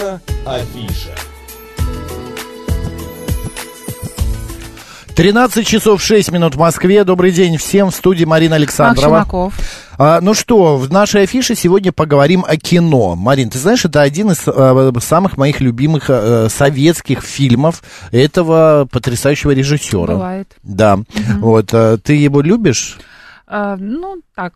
Наша афиша. 13 часов 6 минут в Москве. Добрый день всем в студии Марина Александрова. А, ну что, в нашей афише сегодня поговорим о кино. Марин, ты знаешь, это один из а, самых моих любимых а, советских фильмов этого потрясающего режиссера. Бывает. Да. Вот, а, ты его любишь? А, ну, так.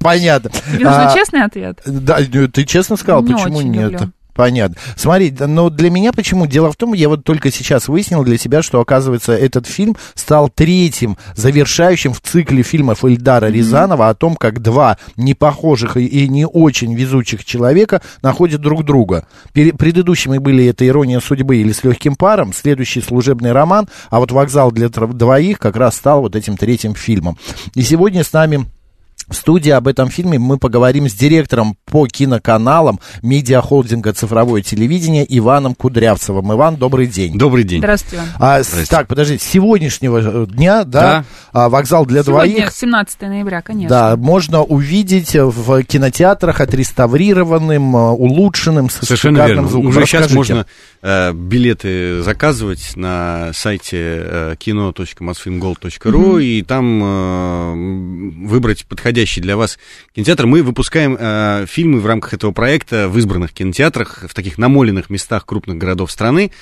Понятно. Нужен А, честный ответ? Да, ну, ты честно сказал, Не почему нет? люблю. Понятно. Смотри, но для меня почему? Дело в том, я вот только сейчас выяснил для себя, что, оказывается, этот фильм стал третьим завершающим в цикле фильмов Эльдара Рязанова о том, как два непохожих и, не очень везучих человека находят друг друга. Предыдущими были это «Ирония судьбы» или «С легким паром», следующий «Служебный роман», а вот «Вокзал для двоих» как раз стал вот этим третьим фильмом. И сегодня с нами в студии об этом фильме мы поговорим с директором по киноканалам медиахолдинга «Цифровое телевидение» Иваном Кудрявцевым. Иван, добрый день. Добрый день. Здравствуйте, Иван. А, с- так, подожди, с сегодняшнего э, дня, да, а, вокзал для Сегодня, двоих, 17 ноября, конечно. да, можно увидеть в кинотеатрах отреставрированным, э, улучшенным, с Совершенно шикарным верно. звуком. Уже сейчас Расскажите. можно э, билеты заказывать на сайте э, kino.mosfilmgold.ru и там э, выбрать подходящий для вас кинотеатр. Мы выпускаем э, фильмы в рамках этого проекта в избранных кинотеатрах, в таких намоленных местах крупных городов страны.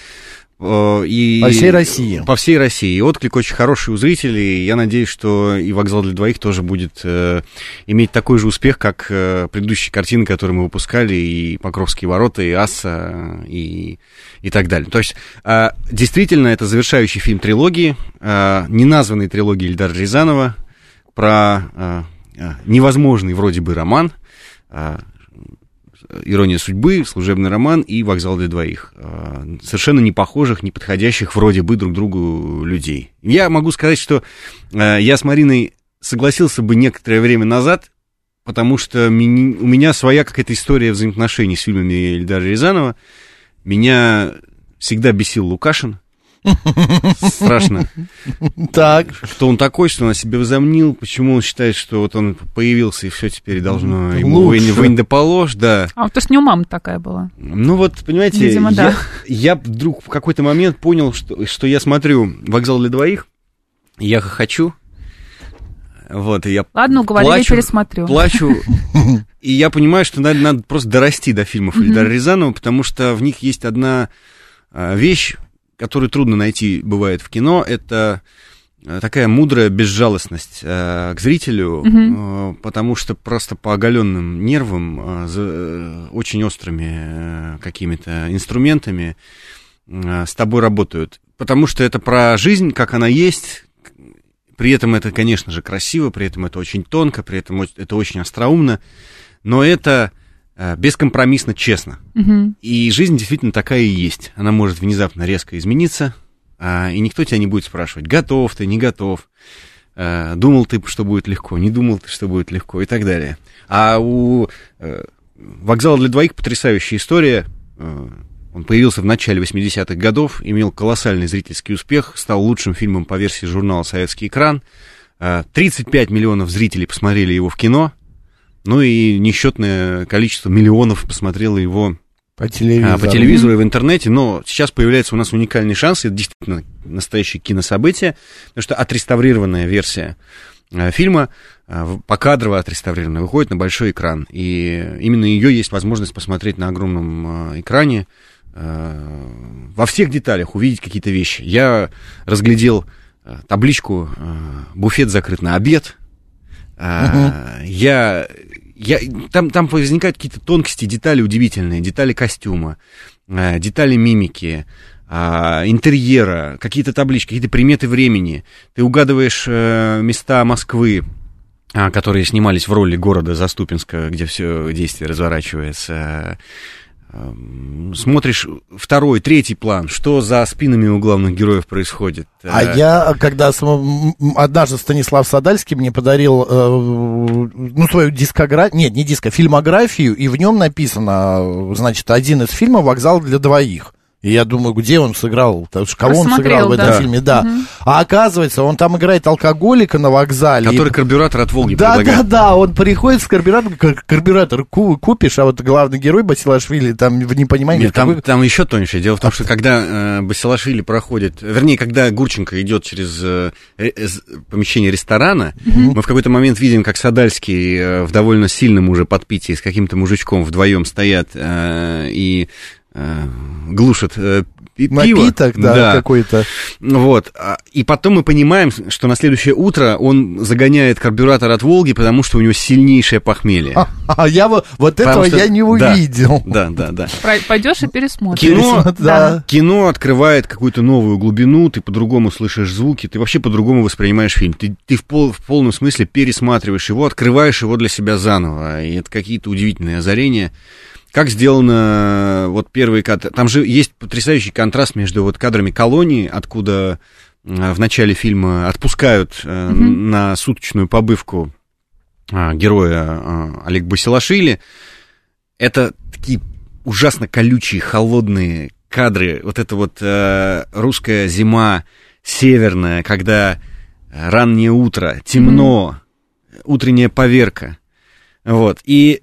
Э, И По всей России. По всей России. И отклик очень хороший у зрителей. Я надеюсь, что и «Вокзал для двоих» тоже будет э, иметь такой же успех, как э, предыдущие картины, которые мы выпускали, и «Покровские ворота», и «Асса», и, и так далее. То есть, э, действительно, это завершающий фильм трилогии, э, неназванной трилогии Ильдара Рязанова, про э, э, невозможный вроде бы роман, э, «Ирония судьбы», «Служебный роман» и «Вокзал для двоих». Э, Совершенно не похожих, не подходящих вроде бы друг другу людей. Я могу сказать, что э, я с Мариной согласился бы некоторое время назад, потому что у меня своя какая-то история взаимоотношений с фильмами Эльдара Рязанова. Меня всегда бесил Лукашин. Страшно. Так, Что он такой, что он о себе возомнил, почему он считает, что вот он появился, и все теперь должно ему вынь, вынь да положь, да. А то, что не у мамы такая была. Ну вот, понимаете, Видимо, я, да. я вдруг в какой-то момент понял, что, что я смотрю «Вокзал для двоих», я хохочу, вот, и я Ладно, уговорили, плачу, пересмотрю. плачу, и я понимаю, что надо, надо просто дорасти до фильмов Эльдара Рязанова, потому что в них есть одна а, вещь, которую трудно найти, бывает, в кино, это а, такая мудрая безжалостность а, к зрителю, а, потому что просто по оголенным нервам, а, за, э, очень острыми э, какими-то инструментами а, с тобой работают. Потому что это про жизнь, как она есть, при этом это, конечно же, красиво, при этом это очень тонко, при этом это очень остроумно, но это э, бескомпромиссно честно. Мгм. И жизнь действительно такая и есть. Она может внезапно резко измениться, а, и никто тебя не будет спрашивать, готов ты, не готов, э, думал ты, что будет легко, не думал ты, что будет легко и так далее. А у э, «Вокзала для двоих» потрясающая история. Э, Он появился в начале 80-х годов, имел колоссальный зрительский успех, стал лучшим фильмом по версии журнала «Советский экран». Э, 35 миллионов зрителей посмотрели его в кино, ну и несчетное количество миллионов посмотрело его по телевизору. а, по телевизору и в интернете, но сейчас появляется у нас уникальный шанс, это действительно настоящее кинособытие, потому что отреставрированная версия э, фильма, в- покадрово отреставрированная, выходит на большой экран, и именно ее есть возможность посмотреть на огромном э, экране, во всех деталях увидеть какие-то вещи. Я разглядел табличку «Буфет закрыт на обед», А, я, я, там, там возникают какие-то тонкости, детали удивительные, детали костюма, э, детали мимики, а, интерьера, какие-то таблички, какие-то приметы времени. Ты угадываешь э, места Москвы, а, которые снимались в роли города Заступинска, где все действие разворачивается. Эм, Смотришь второй, третий план, что за спинами у главных героев происходит. А Э, я, когда однажды Станислав Садальский мне подарил, э, ну, свою дискографию, нет, не диско, фильмографию, и в нем написано, э, значит, один из фильмов «Вокзал для двоих». И я думаю, где он сыграл? Кого он сыграл в этом да. фильме, да. Мгм. А оказывается, он там играет алкоголика на вокзале. И- Который карбюратор от Волги Да, да, предлагает. да, он приходит с карбюратором, кар- карбюратор ку- купишь, а вот главный герой Басилашвили там в непонимании. Нет, там, какой- там еще тоньше. Дело в том, что когда э, Басилашвили проходит, вернее, когда Гурченко идет через э, э, помещение ресторана, мы в какой-то момент видим, как Садальский э, в довольно сильном уже подпитии с каким-то мужичком вдвоем стоят э, и глушат э, пи- пиво. Напиток, да, какой-то. Вот. А, И потом мы понимаем, что на следующее утро он загоняет карбюратор от Волги, потому что у него сильнейшее похмелье. А я вот, вот Потому этого что- я не да. увидел. Да, да, да. Пойдешь и пересмотришь. Кино, да. Кино открывает какую-то новую глубину, ты по-другому слышишь звуки, ты вообще по-другому воспринимаешь фильм. Ты, ты в, пол, в полном смысле пересматриваешь его, открываешь его для себя заново. И это какие-то удивительные озарения. Как сделано вот первый кадр. Там же есть потрясающий контраст между вот кадрами колонии, откуда э, в начале фильма отпускают э, Мгм. на суточную побывку а, героя Олег Басилашвили. Это такие ужасно колючие, холодные кадры. Вот это вот э, русская зима северная, когда раннее утро, темно, утренняя поверка. Вот. И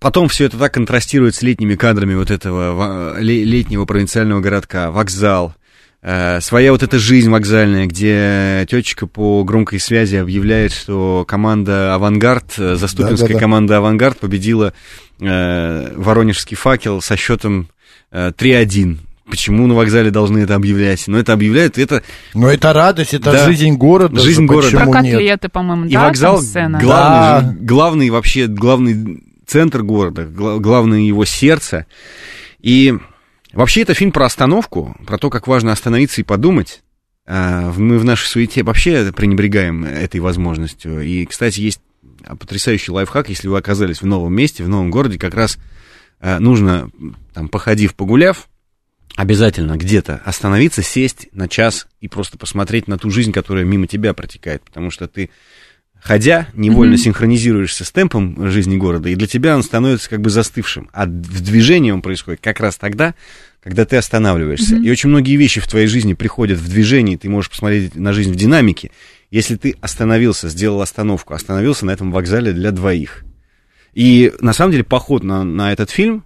потом все это так контрастирует с летними кадрами вот этого ле- летнего провинциального городка, вокзал. Э, своя вот эта жизнь вокзальная, где тетечка по громкой связи объявляет, что команда «Авангард», э, заступинская Да-да-да. команда «Авангард» победила э, «Воронежский факел» со счетом э, 3-1. Почему на вокзале должны это объявлять? Но это объявляют, это Но это радость, это Да. жизнь города. Жизнь же, города. почему Про нет? котлеты, по-моему, и да, вокзал там сцена? главный, Да. главный вообще, главный центр города, гла- главное его сердце. И вообще это фильм про остановку, про то, как важно остановиться и подумать. А, Мы в нашей суете вообще пренебрегаем этой возможностью. И, кстати, есть потрясающий лайфхак, если вы оказались в новом месте, в новом городе, как раз а, нужно, там, походив, погуляв, обязательно где-то остановиться, сесть на час и просто посмотреть на ту жизнь, которая мимо тебя протекает, потому что ты, ходя, невольно Мгм. синхронизируешься с темпом жизни города, и для тебя он становится как бы застывшим. А в движении он происходит как раз тогда, когда ты останавливаешься. Мгм. И очень многие вещи в твоей жизни приходят в движении, ты можешь посмотреть на жизнь в динамике, если ты остановился, сделал остановку, остановился на этом вокзале для двоих. И на самом деле поход на, на этот фильм,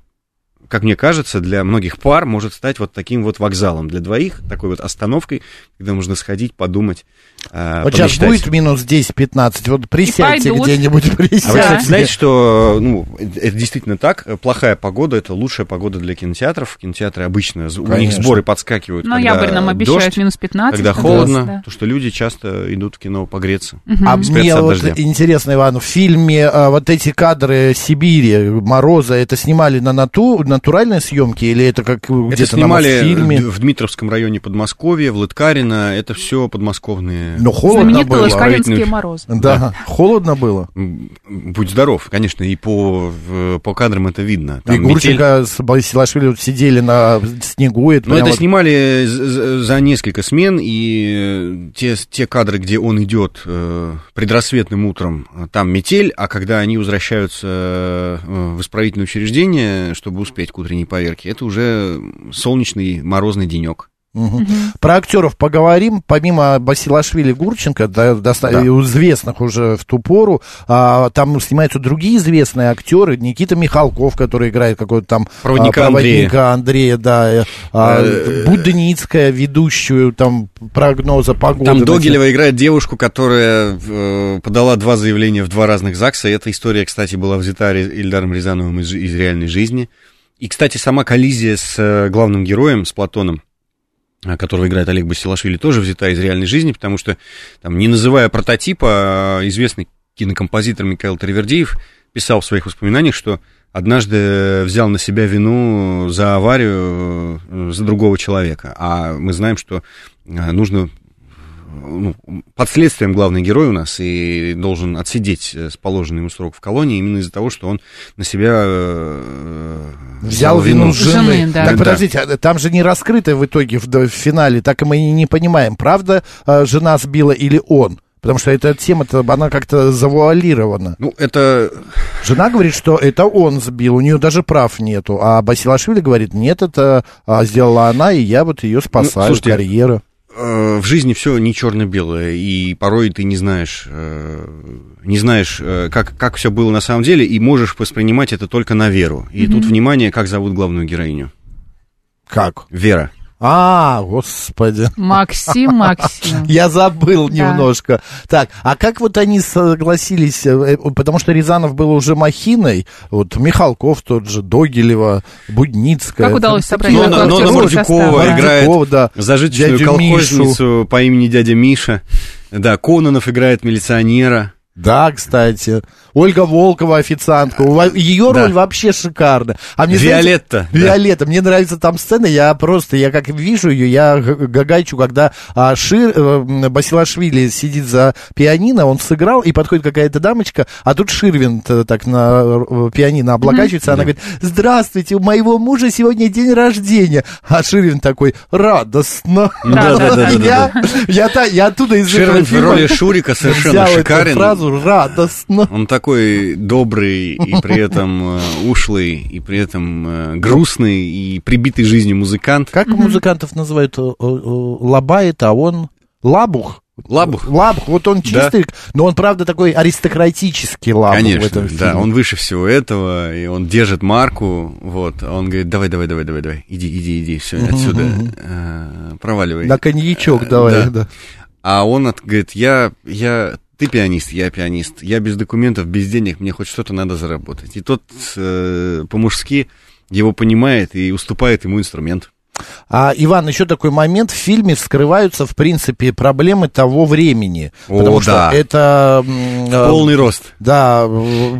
как мне кажется, для многих пар может стать вот таким вот вокзалом для двоих, такой вот остановкой, когда можно сходить, подумать, э, Вот сейчас помечтать. будет минус 10-15, вот присядьте где-нибудь, А вы, присядьте. кстати, знаете, что ну, это действительно так. Плохая погода это лучшая погода для кинотеатров. Кинотеатры обычно з- у них Конечно. сборы подскакивают. Ноябрь когда нам обещают дождь, минус 15. когда холодно, да. то что люди часто идут в кино погреться. Мгм. А мне от вот дождя. интересно, Иван, в фильме а, вот эти кадры Сибири, Мороза, это снимали на нату, натуральной съемке или это как где-то на снимали фильме? в Дмитровском районе Подмосковья, в Лыткарино. Это все подмосковные. Но холодно Знаменитые было. Правительный- морозы. Да, холодно было. Будь здоров, конечно, и по, по кадрам это видно. Там и метель. Гурченко с Басилашвили вот сидели на снегу. Это Но прям это вот- снимали за несколько смен, и э, те, те кадры, где он идет э, предрассветным утром, э, там метель, а когда они возвращаются э, в исправительное учреждение, чтобы успеть к утренней поверке, это уже солнечный морозный денек. Мгм. Про актеров поговорим. Помимо Басилашвили Гурченко, да, доста- Да. известных уже в ту пору, а, там снимаются другие известные актеры. Никита Михалков, который играет какой-то там Проводника а, проводника Андрея, да. э, а, Э, Будницкая, ведущую там прогноза погоды. Там Догилева играет девушку, которая э, подала два заявления в два разных ЗАГСа. Эта история, кстати, была взята Ильдаром Рязановым из, из реальной жизни. И, кстати, сама коллизия с э, главным героем, с Платоном, которого играет Олег Басилашвили, тоже взята из реальной жизни, потому что, там, не называя прототипа, э, известный кинокомпозитор Михаил Тривердиев писал в своих воспоминаниях, что однажды взял на себя вину за аварию э, за другого человека. А мы знаем, что э, нужно ну, под следствием главный герой у нас и должен отсидеть э, с положенным ему срок в колонии именно из-за того, что он на себя э, Взял вину с жены. Жены, да. Так, Да. подождите, а там же не раскрыто в итоге в, в финале, так и мы и не понимаем, правда э, жена сбила или он. Потому что эта тема-то, она как-то завуалирована. Ну, это... Жена говорит, что это он сбил, у нее даже прав нету. А Басилашвили говорит, нет, это а, сделала она, и я вот ее спасаю, слушайте, карьера. Э, В жизни все не черно-белое, и порой ты не знаешь, э, не знаешь, э, как, как все было на самом деле, и можешь воспринимать это только на веру. И тут внимание, как зовут главную героиню. Как? Вера. А, господи. Максим, Максим. Я забыл Да. немножко. Так, а как вот они согласились, э, э, потому что Рязанов был уже махиной, вот Михалков тот же, Догилева, Будницкая. Как удалось собрать Нона. Нона Мордюкова играет да. зажиточную колхозницу по имени дядя Миша. Да, Кононов играет милиционера. Да, кстати. Ольга Волкова, официантка. Ее Да. роль вообще шикарная. А мне, знаете, Виолетта. да. Виолетта, мне нравится там сцена, я просто, я как вижу ее, я гагачу, когда а, Шир, э, Басилашвили сидит за пианино, он сыграл, и подходит какая-то дамочка, а тут Ширвин э, так на э, пианино облокачивается, она говорит, здравствуйте, у моего мужа сегодня день рождения, а Ширвин такой, радостно. Да, да, да, да, да, Я, оттуда из этого Ширвин в роли Шурика совершенно шикарен. Фразу радостно. Он такой добрый и при этом э, ушлый, и при этом э, грустный и прибитый жизнью музыкант. Как музыкантов называют? Э, Лобает, а он лабух. Лабух. Лабух, вот он чистый, но он, правда, такой аристократический лабух в Конечно, этом да, фильме. он выше всего этого, и он держит марку, вот, а он говорит, давай, давай, давай, давай, давай, иди, иди, иди, все, отсюда, э, проваливай. На коньячок давай, да. да. А он говорит, я, я, ты пианист, я пианист, я без документов, без денег, мне хоть что-то надо заработать. И тот э, по-мужски его понимает и уступает ему инструмент. А, Иван, еще такой момент. В фильме вскрываются, в принципе, проблемы того времени. О, потому да. что это... э, Полный рост. Да,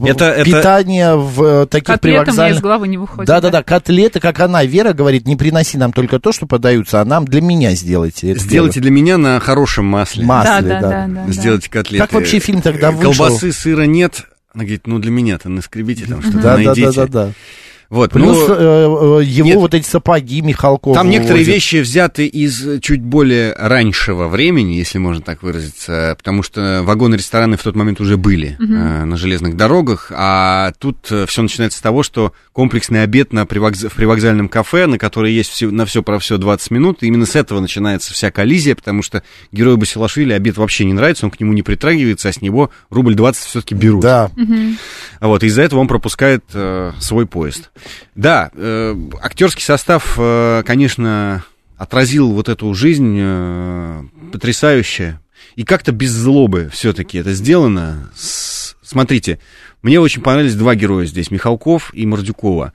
Это- это- питание в э, таких Котлета мне из привокзальных... головы не выходит. Да-да-да, котлеты, как она, Вера говорит, не приноси нам только то, что подаются, а нам для меня сделайте. это Сделайте для меня на хорошем масле. дело. Да, масле, да, да. да, да. Сделайте котлеты. Как вообще фильм тогда вышел? Колбасы, сыра нет. Она говорит, ну для меня-то наскребите там что-то, Да, да, найдите. да, да, да. Вот, Плюс ну, э, э, его нет. вот эти сапоги Михалков. Там некоторые вывозит. вещи взяты из чуть более раньшего времени, если можно так выразиться, потому что вагоны-рестораны в тот момент уже были э, на железных дорогах, а тут все начинается с того, что комплексный обед на привокз- в привокзальном кафе, на который есть все, на все про все 20 минут, и именно с этого начинается вся коллизия, потому что герою Басилашвили обед вообще не нравится, он к нему не притрагивается, а с него рубль 20 все-таки берут. Да. А Вот, из-за этого он пропускает э, свой поезд. Да, э, актерский состав, э, конечно, отразил вот эту жизнь э, потрясающе. И как-то без злобы все-таки это сделано. С- смотрите, мне очень понравились два героя здесь, Михалков и Мордюкова.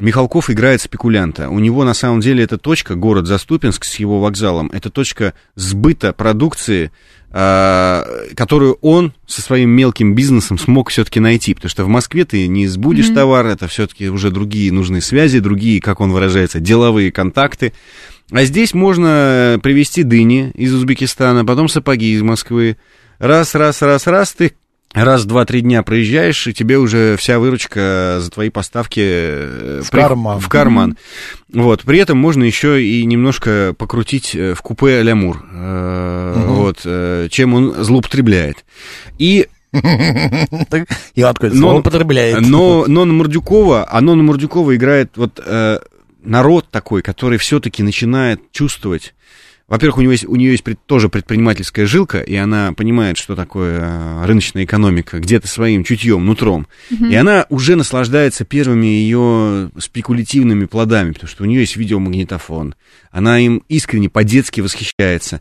Михалков играет спекулянта. У него на самом деле эта точка, город Заступинск с его вокзалом, это точка сбыта продукции, э, которую он со своим мелким бизнесом смог все-таки найти. Потому что в Москве ты не сбудешь товар, это все-таки уже другие нужные связи, другие, как он выражается, деловые контакты. А здесь можно привезти дыни из Узбекистана, потом сапоги из Москвы. Раз, раз, раз, раз, ты раз, два, три дня проезжаешь, и тебе уже вся выручка за твои поставки э, В карман. В карман. Вот. При этом можно еще и немножко покрутить э, в купе а-ля Мур. Э, Вот. Чем он злоупотребляет. И Так, И он такой, Но- злоупотребляет. но, но на Мордюкова, а Нона Мордюкова играет вот народ такой, который все-таки начинает чувствовать. Во-первых, у, него есть, у нее есть пред- тоже предпринимательская жилка, и она понимает, что такое э, рыночная экономика, где-то своим чутьем, нутром. И она уже наслаждается первыми ее спекулятивными плодами, потому что у нее есть видеомагнитофон. Она им искренне, по-детски восхищается.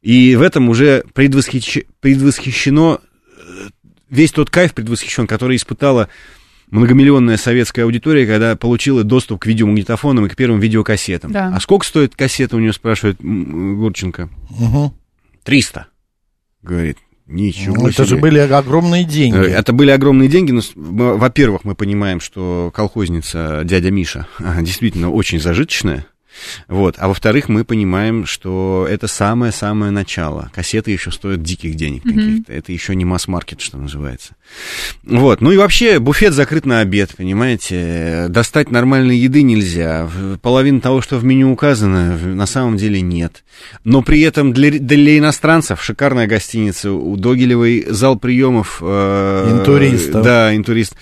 И в этом уже предвосхищ- предвосхищено э, весь тот кайф предвосхищен, который испытала многомиллионная советская аудитория, когда получила доступ к видеомагнитофонам и к первым видеокассетам. Да. А сколько стоит кассета, у нее спрашивает Гурченко? Мгм. 300. Говорит, ничего Ну, Это же были огромные Э, деньги. Это были огромные деньги, но, во-первых, мы понимаем, что колхозница дядя Миша действительно очень зажиточная. Вот. А во-вторых, мы понимаем, что это самое-самое начало. Кассеты еще стоят диких денег mm-hmm. каких-то. Это еще не масс-маркет, что называется. Вот. Ну и вообще, буфет закрыт на обед, понимаете? Достать нормальной еды нельзя. Половина того, что в меню указано, на самом деле нет. Но при этом для, для иностранцев шикарная гостиница. У Догилевой зал приемов. Э, интуристов. Да, интурист.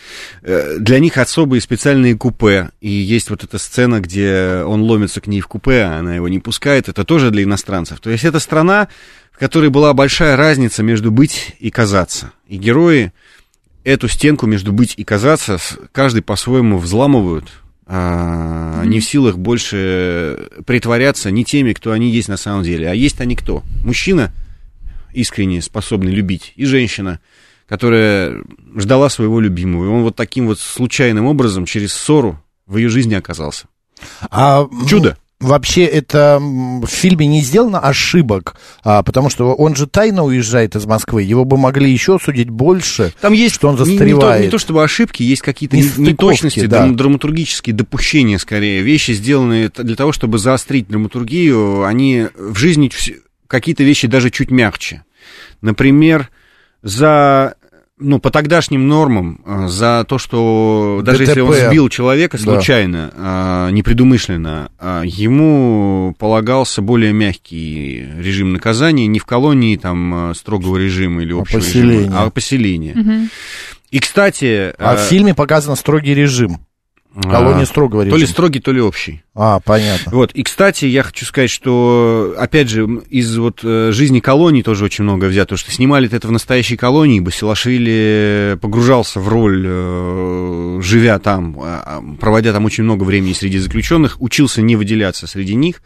Э, для них особые специальные купе. И есть вот эта сцена, где он ломится к ней в купе, а она его не пускает. Это тоже для иностранцев. То есть это страна, в которой была большая разница между быть и казаться. И герои эту стенку между быть и казаться каждый по-своему взламывают. А, mm-hmm. Не в силах больше притворяться не теми, кто они есть на самом деле. А есть они кто? Мужчина, искренне способный любить, и женщина, которая ждала своего любимого. И он вот таким вот случайным образом через ссору в ее жизни оказался. А, Чудо вообще это в фильме не сделано ошибок, а, потому что он же тайно уезжает из Москвы, его бы могли еще судить больше, Там есть, что он застревает. Не, не, то, не то чтобы ошибки, есть какие-то неточности, да. драматургические допущения скорее, вещи, сделанные для того, чтобы заострить драматургию, они в жизни какие-то вещи даже чуть мягче. Например, за ну, по тогдашним нормам, э, за то, что даже ДТП. если он сбил человека случайно, да. непредумышленно, а, ему полагался более мягкий режим наказания, не в колонии там э, строгого режима или а общего а режима, а поселение. Угу. И, кстати... А в э, фильме показан строгий режим. Колония строгого режима. То ли строгий, то ли общий. А, понятно. Вот, и, кстати, я хочу сказать, что, опять же, из вот э, жизни колонии тоже очень много взято, потому что снимали это в настоящей колонии, Басилашвили погружался в роль, э, живя там, а, а, проводя там очень много времени среди заключенных, учился не выделяться среди них.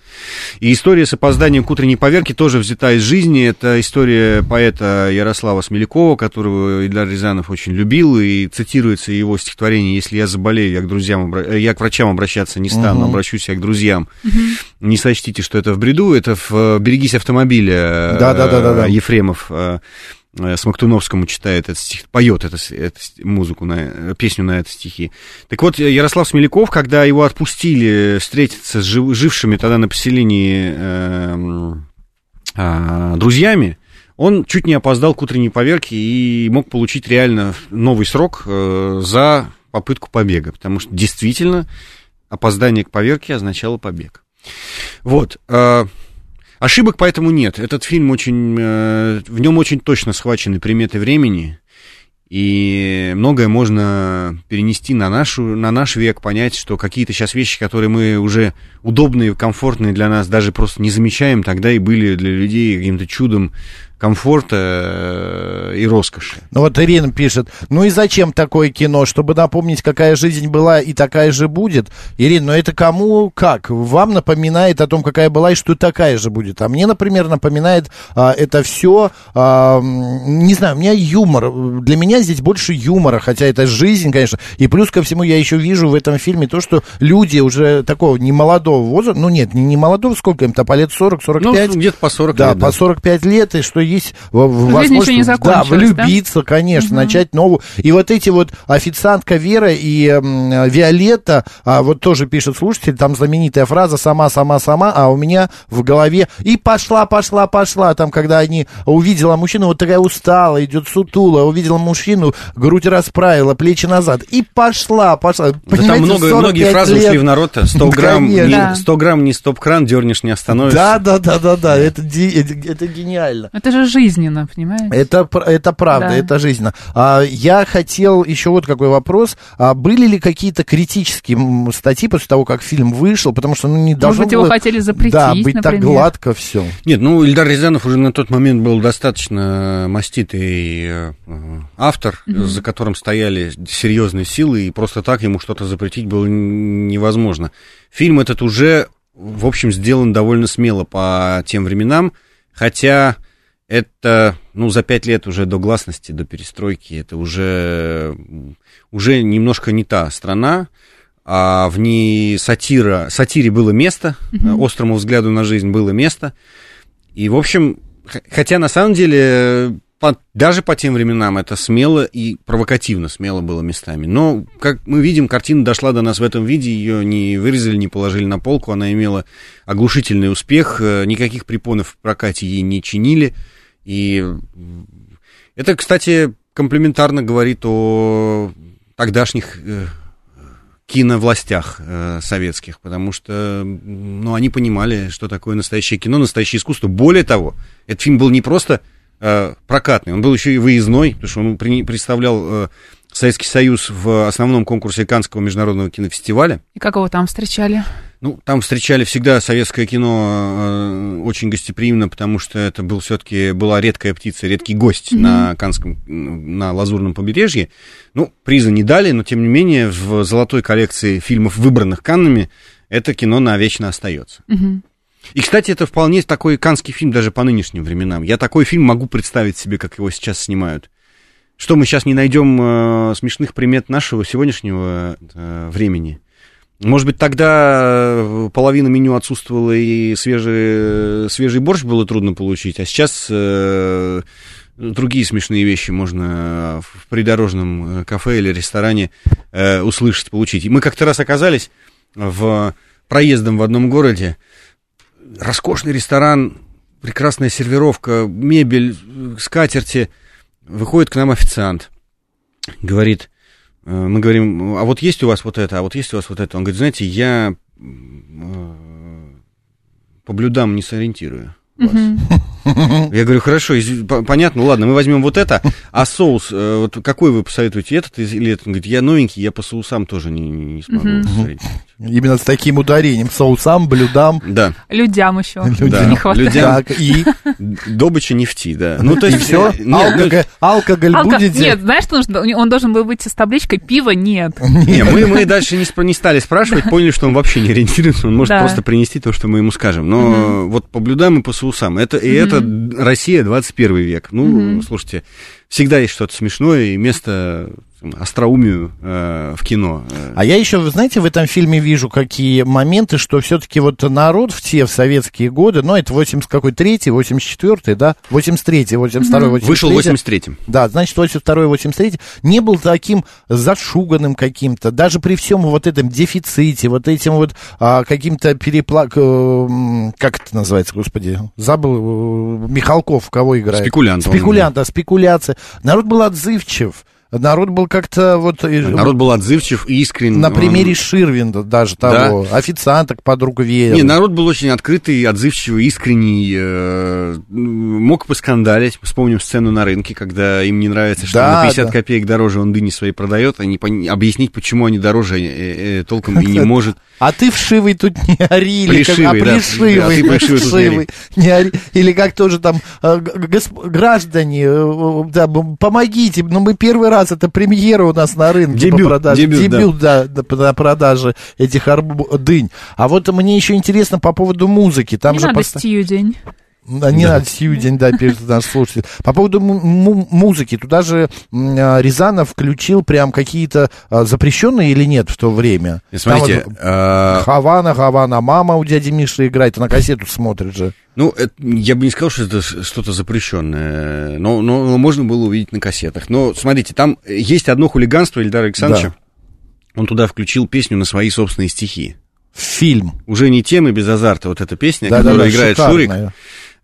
И история с опозданием к утренней поверке тоже взята из жизни. Это история поэта Ярослава Смелякова, которого Идар Рязанов очень любил, и цитируется его стихотворение «Если я заболею, я к друзьям, я к врачам обращаться не стану, угу. обращусь обращусь я к друзьям. Угу. Не сочтите, что это в бреду, это в э, «Берегись автомобиля» да, да, да, да, да. Ефремов э, э, Смоктуновскому читает этот стих, поет эту, эту музыку, на, песню на это стихи. Так вот, Ярослав Смеляков, когда его отпустили встретиться с жив, жившими тогда на поселении э, э, друзьями, он чуть не опоздал к утренней поверке и мог получить реально новый срок э, за попытку побега, потому что действительно опоздание к поверке означало побег. Вот. Э, ошибок поэтому нет. Этот фильм очень... Э, в нем очень точно схвачены приметы времени. И многое можно перенести на, нашу, на наш век, понять, что какие-то сейчас вещи, которые мы уже удобные, комфортные для нас, даже просто не замечаем, тогда и были для людей каким-то чудом комфорта э, и роскоши. Ну вот Ирина пишет, ну и зачем такое кино, чтобы напомнить, какая жизнь была и такая же будет? Ирина, ну это кому как? Вам напоминает о том, какая была и что такая же будет. А мне, например, напоминает а, это все, а, не знаю, у меня юмор. Для меня здесь больше юмора, хотя это жизнь, конечно. И плюс ко всему я еще вижу в этом фильме то, что люди уже такого немолодого возраста, ну нет, не, не молодого, сколько им-то, по лет 40-45? Ну, где-то по 40 да, лет. Да, по 45 лет, и что есть возможность да, влюбиться, да? конечно, угу. начать новую. И вот эти вот официантка Вера и э, Виолетта, а, вот тоже пишет слушатель, там знаменитая фраза «сама, сама, сама», а у меня в голове «и пошла, пошла, пошла», там, когда они увидела мужчину, вот такая устала, идет сутула, увидела мужчину, грудь расправила, плечи назад, и пошла, пошла. Да там много, многие фразы лет. ушли в народ, 100 грамм, не, 100 грамм не стоп-кран, дернешь, не остановишься. Да, да, да, да, да, это, это, это гениально. Это же жизненно, понимаете? Это, это правда, да. это жизненно. А, я хотел еще вот какой вопрос. А были ли какие-то критические статьи после того, как фильм вышел? Потому что ну, не должно Может быть, было... его хотели запретить, Да, быть например. так гладко все. Нет, ну, Ильдар Рязанов уже на тот момент был достаточно маститый э, автор, угу. за которым стояли серьезные силы, и просто так ему что-то запретить было невозможно. Фильм этот уже, в общем, сделан довольно смело по тем временам, хотя это, ну, за пять лет уже до гласности, до перестройки, это уже, уже немножко не та страна, а в ней сатира, сатире было место, mm-hmm. острому взгляду на жизнь было место. И, в общем, хотя на самом деле по- даже по тем временам это смело и провокативно смело было местами. Но, как мы видим, картина дошла до нас в этом виде, ее не вырезали, не положили на полку, она имела оглушительный успех, э, никаких препонов в прокате ей не чинили. И это, кстати, комплементарно говорит о тогдашних э, киновластях э, советских, потому что, ну, они понимали, что такое настоящее кино, настоящее искусство. Более того, этот фильм был не просто э, прокатный, он был еще и выездной, потому что он при- представлял э, Советский Союз в основном конкурсе Каннского международного кинофестиваля. И как его там встречали? Ну, там встречали всегда советское кино э, очень гостеприимно, потому что это был все-таки была редкая птица, редкий гость на Канском, на Лазурном побережье. Ну, приза не дали, но тем не менее в золотой коллекции фильмов, выбранных Каннами, это кино навечно остается. Мгм. И, кстати, это вполне такой канский фильм даже по нынешним временам. Я такой фильм могу представить себе, как его сейчас снимают. Что мы сейчас не найдем э, смешных примет нашего сегодняшнего э, времени? Может быть, тогда э, половина меню отсутствовала и свежий, свежий борщ было трудно получить, а сейчас э, другие смешные вещи можно в придорожном э, кафе или ресторане э, услышать, получить. Мы как-то раз оказались в проездом в одном городе, роскошный ресторан, прекрасная сервировка, мебель, э, скатерти. Выходит к нам официант, говорит, э, мы говорим, а вот есть у вас вот это, а вот есть у вас вот это. Он говорит, знаете, я э, по блюдам не сориентирую Я говорю, хорошо, понятно, ладно, мы возьмем вот это, а соус, э, вот какой вы посоветуете, этот или этот? Он говорит, я новенький, я по соусам тоже не, не- смогу сориентировать. Именно с таким ударением, соусам, блюдам. Да, Людям еще Да, не хватает. людям. Так, и, добыча нефти, да. Ну, то и есть, все? э, нет, ну, алкоголь, алкоголь Алко- будете? Нет, знаешь, что нужно? Он должен был выйти с табличкой «Пиво нет». Не, мы, мы дальше не, не стали спрашивать, поняли, что он вообще не ориентируется, он может Да. просто принести то, что мы ему скажем. Но вот по блюдам и по соусам, это, и это Россия 21 век. Ну, Мгм. слушайте, всегда есть что-то смешное и место там, остроумию э, в кино. Э, А я еще, вы знаете, в этом фильме вижу какие моменты, что все-таки вот народ в те в советские годы, ну, это 80 какой, третий, 84 да? 83 82 83 Вышел в 83-м. Да, значит, 82 83 не был таким зашуганным каким-то, даже при всем вот этом дефиците, вот этим вот а, каким-то переплак... э, м, как это называется, господи, забыл, э, Михалков кого играет? Спекулянт. Спекулянт, да, спекуляция. Народ был отзывчив. Народ был как-то вот... Народ был отзывчив и искренен. на примере Ширвинда даже того, официанток подруг верил. Не, народ был очень открытый, отзывчивый, искренний, э, мог поскандалить. Вспомним сцену на рынке, когда им не нравится, что Да, на 50 да. копеек дороже он дыни свои продает, а не пон- объяснить, почему они дороже, э, э, толком и не может. А ты вшивый тут не ори, или как, а Плешивый, да. Да, плешивый тут не ори. Или как тоже там, граждане, да, помогите, ну мы первый раз, это премьера у нас на рынке Дебют, по продаже, дебют, да, да, по- на продаже этих арбу- дынь. А вот мне еще интересно по поводу музыки, там Не же надо поста- стию день. Да, не надо сию день, да, пишет наш слушатель. По поводу му- му- музыки, туда же а, Рязанов включил прям какие-то а, запрещенные или нет в то время? И Смотрите, вот э, Хавана, Хавана, мама у дяди Миши играет, на кассету смотришь же. ну, это- я бы не сказал, что это что-то запрещенное, но, но- но можно было увидеть на кассетах. Но смотрите, там есть одно хулиганство Ильдара Александровича. Он туда включил песню на свои собственные стихи. Фильм. Уже не темы без азарта, вот эта песня, Да, да, которую да, играет шикарная. Шурик.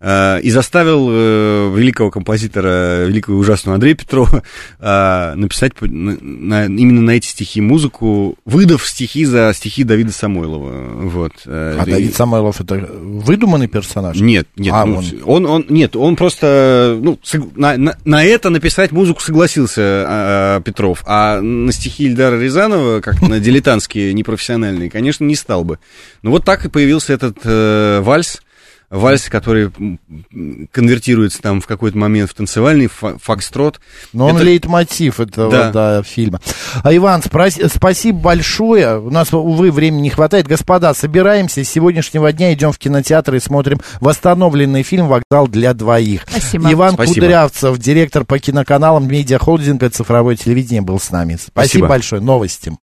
Э, и заставил э, великого композитора, великого и ужасного Андрея Петрова э, написать на- именно на эти стихи музыку, выдав стихи за стихи Давида Самойлова. Вот. А и- Давид Самойлов это выдуманный персонаж? Нет, нет, А, ну, он. он. Он, нет, он просто, ну, на, на- на это написать музыку согласился а, а, Петров, а на стихи Ильдара Рязанова, как на дилетантские, непрофессиональные, конечно, не стал бы. Ну, вот так и появился этот э, вальс, вальс, который конвертируется там в какой-то момент в танцевальный фа- фокстрот. Но он Это- лейтмотив этого Да. да, фильма. А, Иван, спроси- спасибо большое. У нас, увы, времени не хватает. Господа, собираемся. С сегодняшнего дня идем в кинотеатр и смотрим восстановленный фильм «Вокзал для двоих». Спасибо. Иван Спасибо. Кудрявцев, директор по киноканалам медиахолдинга «Цифровое телевидение» был с нами. Спасибо, Спасибо. большое. Новости.